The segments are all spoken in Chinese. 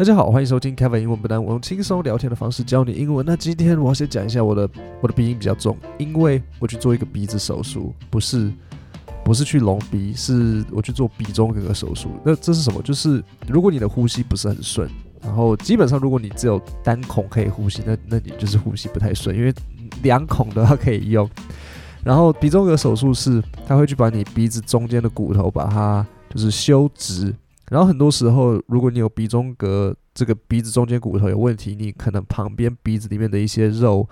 大家好，欢迎收听 Kevin 英文不难，我用轻松聊天的方式教你英文。那今天我要先讲一下我的我的鼻音比较重，因为我去做一个鼻子手术，不是不是去隆鼻，是我去做鼻中隔手术。那这是什么？就是如果你的呼吸不是很顺，然后基本上如果你只有单孔可以呼吸，那那你就是呼吸不太顺，因为两孔的话可以用。然后鼻中隔手术是他会去把你鼻子中间的骨头把它就是修直。然后很多时候，如果你有鼻中隔，这个鼻子中间骨头有问题，你可能旁边鼻子里面的一些肉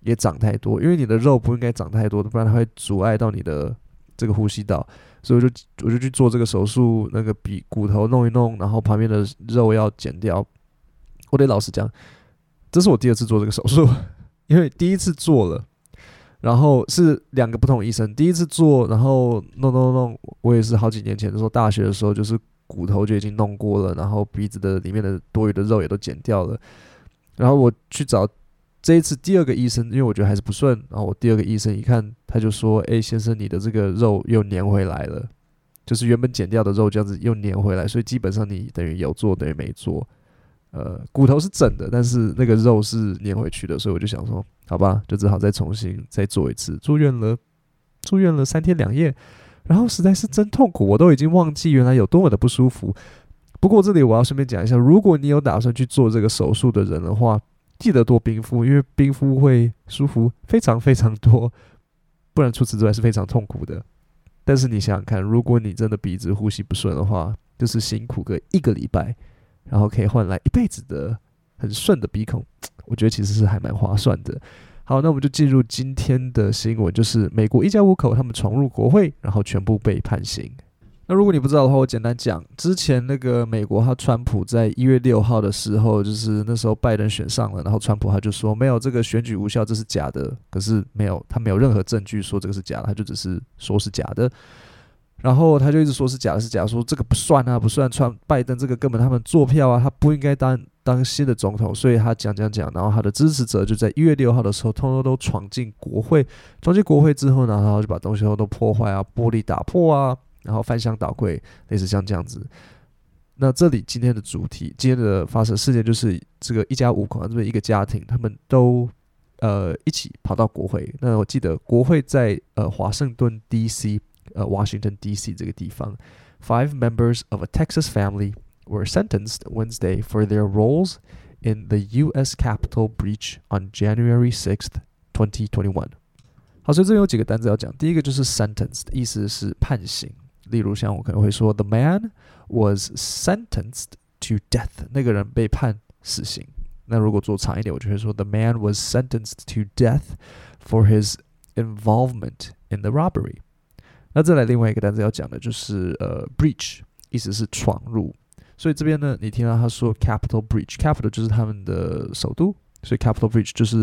也长太多，因为你的肉不应该长太多，不然它会阻碍到你的这个呼吸道。所以我就我就去做这个手术，那个鼻骨头弄一弄，然后旁边的肉要剪掉。我得老实讲，这是我第二次做这个手术，因为第一次做了，然后是两个不同医生，第一次做，然后弄弄弄，我也是好几年前的时候，大学的时候就是。骨头就已经弄过了，然后鼻子的里面的多余的肉也都剪掉了。然后我去找这一次第二个医生，因为我觉得还是不顺。然后我第二个医生一看，他就说：“哎，先生，你的这个肉又粘回来了，就是原本剪掉的肉这样子又粘回来，所以基本上你等于有做等于没做。呃，骨头是整的，但是那个肉是粘回去的，所以我就想说，好吧，就只好再重新再做一次。住院了，住院了三天两夜。”然后实在是真痛苦，我都已经忘记原来有多么的不舒服。不过这里我要顺便讲一下，如果你有打算去做这个手术的人的话，记得多冰敷，因为冰敷会舒服非常非常多，不然除此之外是非常痛苦的。但是你想想看，如果你真的鼻子呼吸不顺的话，就是辛苦个一个礼拜，然后可以换来一辈子的很顺的鼻孔，我觉得其实是还蛮划算的。好，那我们就进入今天的新闻，就是美国一家五口他们闯入国会，然后全部被判刑。那如果你不知道的话，我简单讲，之前那个美国他川普在一月六号的时候，就是那时候拜登选上了，然后川普他就说没有这个选举无效，这是假的。可是没有，他没有任何证据说这个是假的，他就只是说是假的。然后他就一直说是假的，是假的，说这个不算啊，不算，川拜登这个根本他们作票啊，他不应该当当新的总统，所以他讲讲讲，然后他的支持者就在一月六号的时候，通通都闯进国会，闯进国会之后呢，然后就把东西都都破坏啊，玻璃打破啊，然后翻箱倒柜，类似像这样子。那这里今天的主题，今天的发生事件就是这个一家五口啊，这么一个家庭，他们都呃一起跑到国会。那我记得国会在呃华盛顿 D.C. 呃，Washington D.C. 这个地方，five members of a Texas family were sentenced Wednesday for their roles in the U.S. Capitol breach on January sixth, twenty twenty one。好，所以这边有几个单词要讲。第一个就是 sentenced，意思是判刑。例如像我可能会说，the man was sentenced to death，那个人被判死刑。那如果做长一点，我就会说，the man was sentenced to death for his involvement in the robbery。那再来另外一个单词要讲的就是呃，breach，意思是闯入。 所以这边呢，你听到他说 capital breach，Capitol 就是他们的首都，所以 capital breach 就是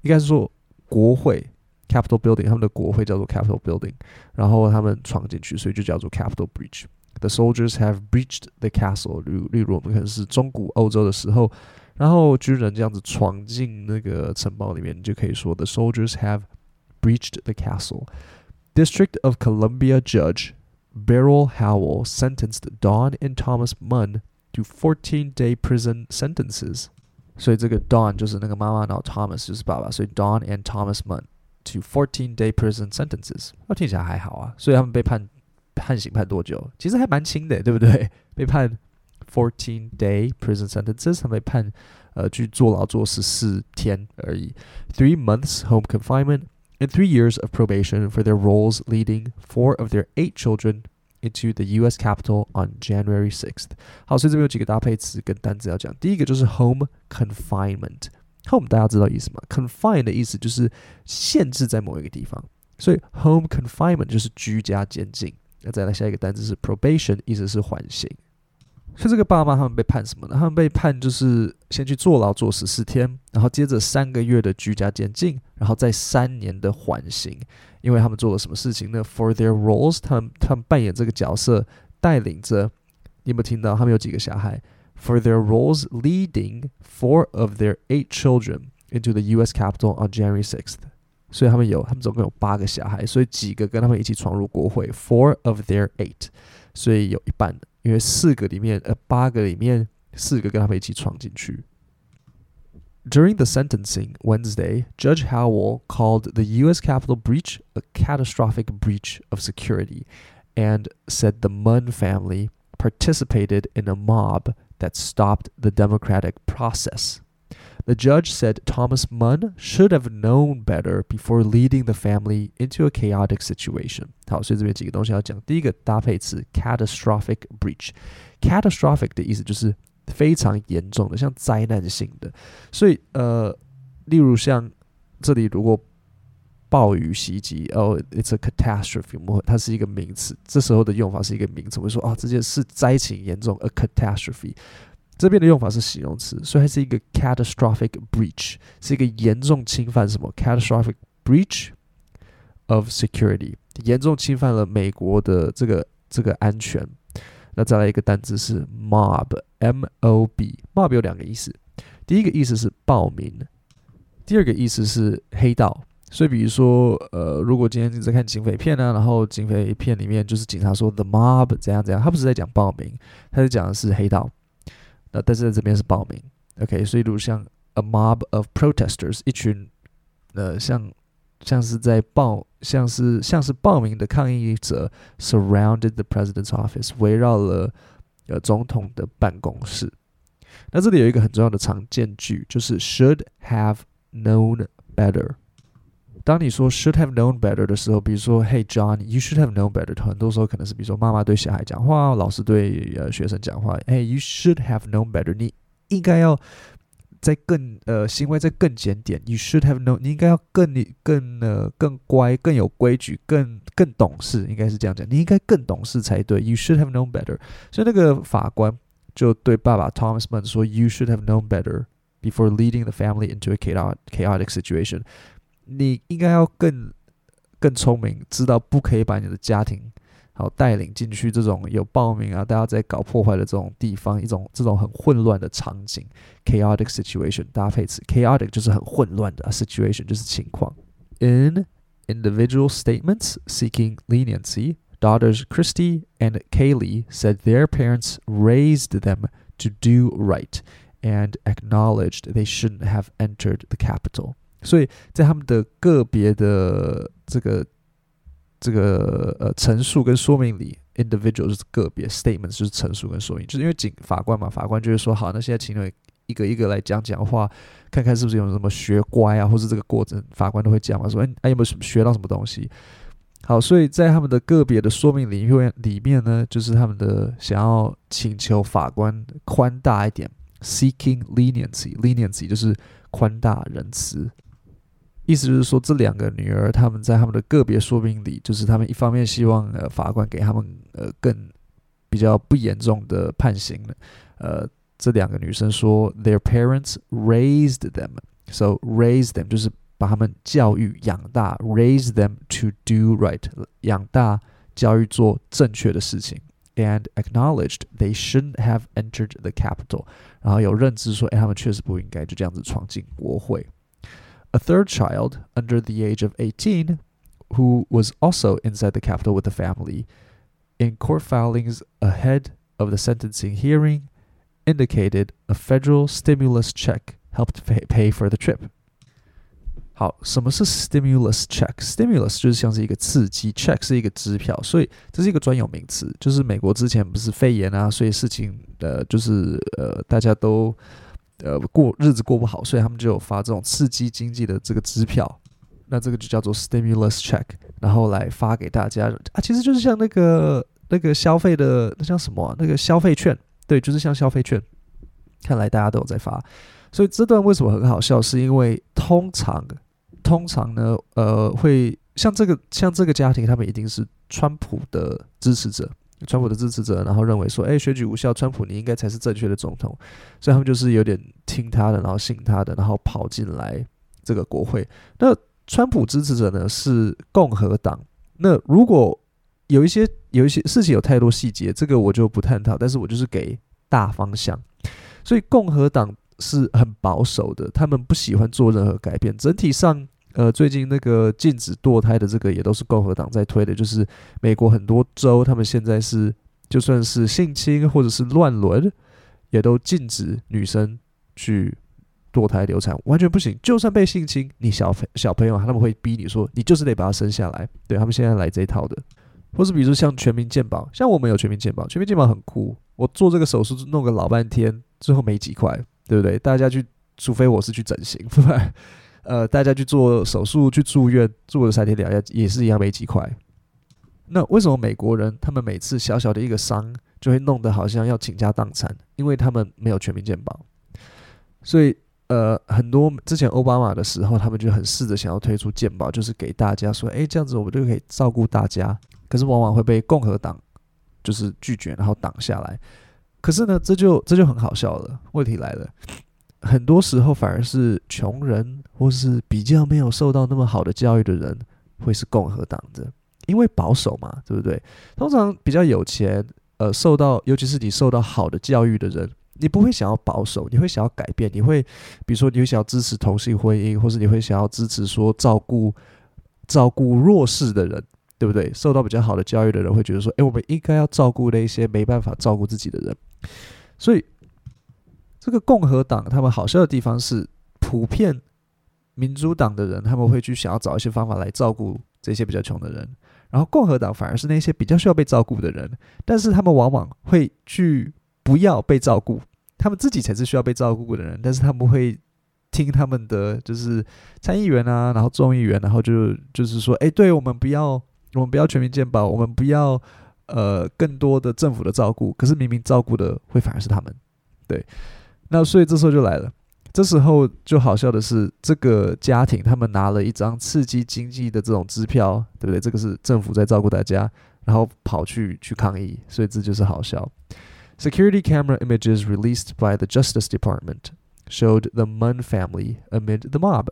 应该是说国会 capital building，他们的国会叫做 capital building，然后他们闯进去，所以就叫做 capital breach。The soldiers have breached the castle，例例如我们可能是中古欧洲的时候，然后军人这样子闯进那个城堡里面，你就可以说 The soldiers have breached the castle。District of Columbia Judge Beryl Howell sentenced Dawn and Thomas Munn to 14-day prison sentences。所以这个 Dawn 就是那个妈妈，然后 Thomas 就是爸爸，所以 Dawn and Thomas Munn to 14-day prison sentences。那听起来还好啊。所以他们被判判刑判多久？其实还蛮轻的，对不对？被判 14-day prison sentences，他们被判呃去坐牢坐十四天而已。Three months home confinement。 and three years of probation for their roles leading four of their eight children into the U.S. Capitol on January 6th。好，所以这边有几个搭配词跟单词要讲。第一个就是 home confinement。home 大家知道意思吗？confine 的意思就是限制在某一个地方，所以 home confinement 就是居家监禁。那再来下一个单词是 probation，意思是缓刑。 所以这个爸妈他们被判什么呢？他们被判就是先去坐牢坐十四天，然后接着三个月的居家监禁，然后再三年的缓刑。因为他们做了什么事情呢？For their roles，他们他们扮演这个角色，带领着。你有没有听到他们有几个小孩？For their roles leading four of their eight children into the U.S. Capitol on January sixth。所以他们有，他们总共有八个小孩，所以几个跟他们一起闯入国会。Four of their eight，所以有一半的。因为四个里面，呃，八个里面 四个跟他们一起闯进去。During the sentencing Wednesday, Judge Howell called the U.S. Capitol breach a catastrophic breach of security and said the Munn family participated in a mob that stopped the democratic process. The judge said Thomas Munn should have known better before leading the family into a chaotic situation. 好，所以这边几个东西要讲。第一个搭配词 catastrophic breach。catastrophic 的意思就是非常严重的，像灾难性的。所以呃，例如像这里如果暴雨袭击，哦，it's a catastrophe，它是一个名词。这时候的用法是一个名词，会说啊，这件事灾情严重，a catastrophe。 这边的用法是形容词，所以它是一个 catastrophic breach，是一个严重侵犯什么？catastrophic breach of security，严重侵犯了美国的这个这个安全。那再来一个单词是 mob，m o b，mob 有两个意思，第一个意思是暴民，第二个意思是黑道。所以比如说，呃，如果今天你在看警匪片呢，然后警匪片里面就是警察说 the mob 怎样怎样，他不是在讲暴民，他是讲的是黑道。那但是在这边是暴民，OK，所以如果像 a mob of protesters，一群呃像像是在暴像是像是暴民的抗议者 surrounded the president's office，围绕了呃总统的办公室。那这里有一个很重要的常见句，就是 should have known better。当你说 should have known better 的时候，比如说 Hey John，you should have known better。很多时候可能是比如说妈妈对小孩讲话，老师对呃学生讲话。Hey you should have known better。你应该要再更呃行为再更检点。You should have known。你应该要更更呃更乖，更有规矩，更更懂事，应该是这样讲。你应该更懂事才对。You should have known better。所以那个法官就对爸爸 Thomas Munn 说：You should have known better before leading the family into a chaotic chaotic situation。 你应该要更更聪明，知道不可以把你的家庭好带领进去这种有暴民啊，大家在搞破坏的这种地方，一种这种很混乱的场景，chaotic situation 搭配词，chaotic 就是很混乱的，situation 就是情况。In individual statements seeking leniency, daughters Christy and Kaylee said their parents raised them to do right and acknowledged they shouldn't have entered the Capitol. 所以在他们的个别的这个这个呃陈述跟说明里，individual 就是个别，statement 就是陈述跟说明，就是因为警法官嘛，法官就是说好，那现在请你一个一个来讲讲话，看看是不是有什么学乖啊，或是这个过程，法官都会讲嘛，说哎，哎有没有学到什么东西？好，所以在他们的个别的说明里面里面呢，就是他们的想要请求法官宽大一点，seeking leniency，leniency 就是宽大仁慈。意思就是说，这两个女儿他们在他们的个别说明里，就是他们一方面希望呃法官给他们呃更比较不严重的判刑。呃，这两个女生说，their parents raised them，so raised them 就是把他们教育养大，raised them to do right，养大教育做正确的事情，and acknowledged they shouldn't have entered the capital 然后有认知说，哎，他们确实不应该就这样子闯进国会。A third child, under the age of 18, who was also inside the Capitol with the family, in court filings ahead of the sentencing hearing, indicated a federal stimulus check helped pay, pay for the trip. 好，什么是 stimulus check？stimulus 就是像是一个刺激，check 是一个支票，所以这是一个专有名词。就是美国之前不是肺炎啊，所以事情呃，就是呃，大家都。 呃，过日子过不好，所以他们就有发这种刺激经济的这个支票，那这个就叫做 stimulus check，然后来发给大家啊，其实就是像那个那个消费的那叫什么？那个消费券，对，就是像消费券。看来大家都有在发，所以这段为什么很好笑？是因为通常通常呢，呃，会像这个像这个家庭，他们一定是川普的支持者。川普的支持者，然后认为说，哎，选举无效，川普你应该才是正确的总统，所以他们就是有点听他的，然后信他的，然后跑进来这个国会。那川普支持者呢是共和党。那如果有一些有一些事情有太多细节，这个我就不探讨，但是我就是给大方向。所以共和党是很保守的，他们不喜欢做任何改变，整体上。呃，最近那个禁止堕胎的这个也都是共和党在推的，就是美国很多州，他们现在是就算是性侵或者是乱伦，也都禁止女生去堕胎流产，完全不行。就算被性侵，你小小朋友他们会逼你说，你就是得把他生下来。对，他们现在来这一套的，或是比如说像全民健保，像我们有全民健保，全民健保很酷。我做这个手术弄个老半天，最后没几块，对不对？大家去，除非我是去整形，不然，呃，大家去做手术去住院住了三天两夜也是一样没几块。那为什么美国人他们每次小小的一个伤就会弄得好像要倾家荡产？因为他们没有全民健保，所以呃，很多之前奥巴马的时候，他们就很试着想要推出健保，就是给大家说，诶，这样子我们就可以照顾大家。可是往往会被共和党就是拒绝，然后挡下来。可是呢，这就这就很好笑了。问题来了，很多时候反而是穷人或是比较没有受到那么好的教育的人，会是共和党的。因为保守嘛，对不对？通常比较有钱，呃，受到尤其是你受到好的教育的人，你不会想要保守，你会想要改变，你会比如说你会想要支持同性婚姻，或是你会想要支持说照顾照顾弱势的人，对不对？受到比较好的教育的人会觉得说，诶，我们应该要照顾那些没办法照顾自己的人。所以这个共和党他们好笑的地方是，普遍民主党的人他们会去想要找一些方法来照顾这些比较穷的人。然后共和党反而是那些比较需要被照顾的人，但是他们往往会去不要被照顾，他们自己才是需要被照顾的人，但是他们会听他们的就是参议员啊，然后众议员，然后就就是说，哎，对我们不要，我们不要全民健保，我们不要呃更多的政府的照顾，可是明明照顾的会反而是他们，对，那所以这时候就来了。这时候就好笑的是，这个家庭他们拿了一张刺激经济的这种支票，对不对？这个是政府在照顾大家，然后跑去去抗议，所以这就是好笑。Security camera images released by the Justice Department showed the Munn family amid the mob.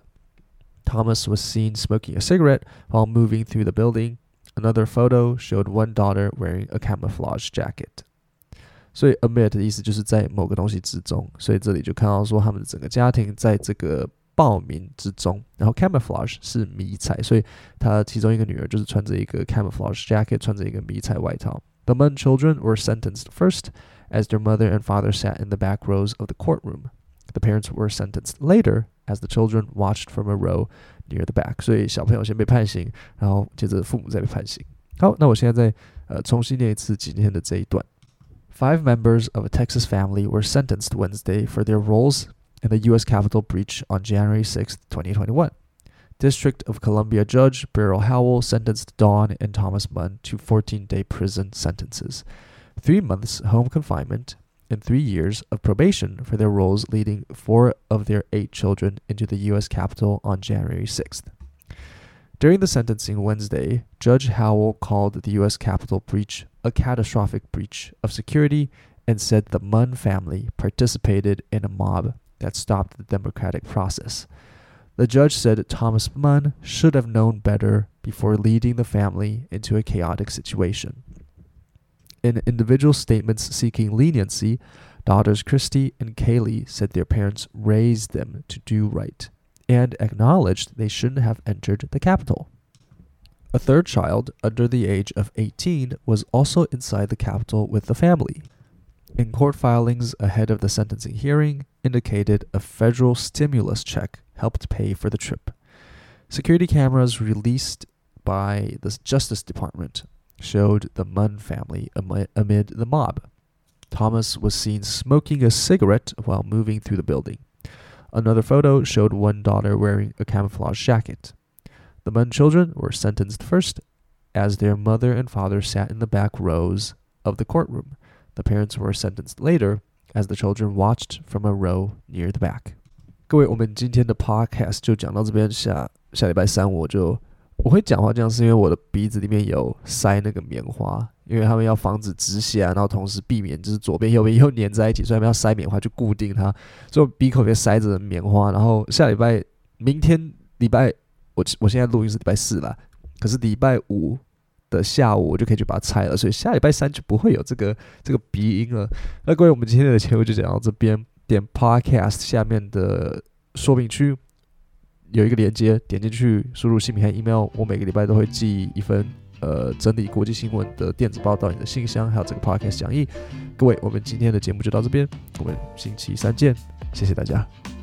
Thomas was seen smoking a cigarette while moving through the building. Another photo showed one daughter wearing a camouflage jacket. 所以 amid 的意思就是在某个东西之中，所以这里就看到说他们的整个家庭在这个暴民之中，然后 camouflage 是迷彩，所以他其中一个女儿就是穿着一个 camouflage jacket，穿着一个迷彩外套。The Munn children were sentenced first as their mother and father sat in the back rows of the courtroom. The parents were sentenced later as the children watched from a row near the back. 所以小朋友先被判刑，然后接着父母再被判刑。好，那我现在再呃重新念一次今天的这一段。 Five members of a Texas family were sentenced Wednesday for their roles in the U.S. Capitol breach on January 6, 2021. District of Columbia Judge Beryl Howell sentenced Dawn and Thomas Munn to 14 day prison sentences, three months home confinement, and three years of probation for their roles leading four of their eight children into the U.S. Capitol on January 6th. During the sentencing Wednesday, Judge Howell called the U.S. Capitol breach a catastrophic breach of security and said the Munn family participated in a mob that stopped the democratic process. The judge said Thomas Munn should have known better before leading the family into a chaotic situation. In individual statements seeking leniency, daughters Christy and Kaylee said their parents raised them to do right and acknowledged they shouldn't have entered the Capitol. A third child, under the age of 18, was also inside the Capitol with the family. In court filings ahead of the sentencing hearing, indicated a federal stimulus check helped pay for the trip. Security cameras released by the Justice Department showed the Munn family amid the mob. Thomas was seen smoking a cigarette while moving through the building. Another photo showed one daughter wearing a camouflage jacket. The Munn children were sentenced first, as their mother and father sat in the back rows of the courtroom. The parents were sentenced later, as the children watched from a row near the back. 各位，我们今天的 podcast 就讲到这边，下下礼拜三我就我会讲话，这样是因为我的鼻子里面有塞那个棉花。因为他们要防止止血啊，然后同时避免就是左边右边又粘在一起，所以他们要塞棉花去固定它。所以鼻口里面塞着棉花，然后下礼拜明天礼拜 我我现在录音是礼拜四啦，可是礼拜五的下午我就可以去把它拆了，所以下礼拜三就不会有这个这个鼻音了。那各位，我们今天的节目就讲到这边，点 Podcast 下面的说明区有一个连接，点进去输入姓名和 email，我每个礼拜都会寄一份。呃整理国际新闻的电子报到你的信箱，还有这个 podcast 讲义。各位，我们今天的节目就到这边，我们星期三见，谢谢大家。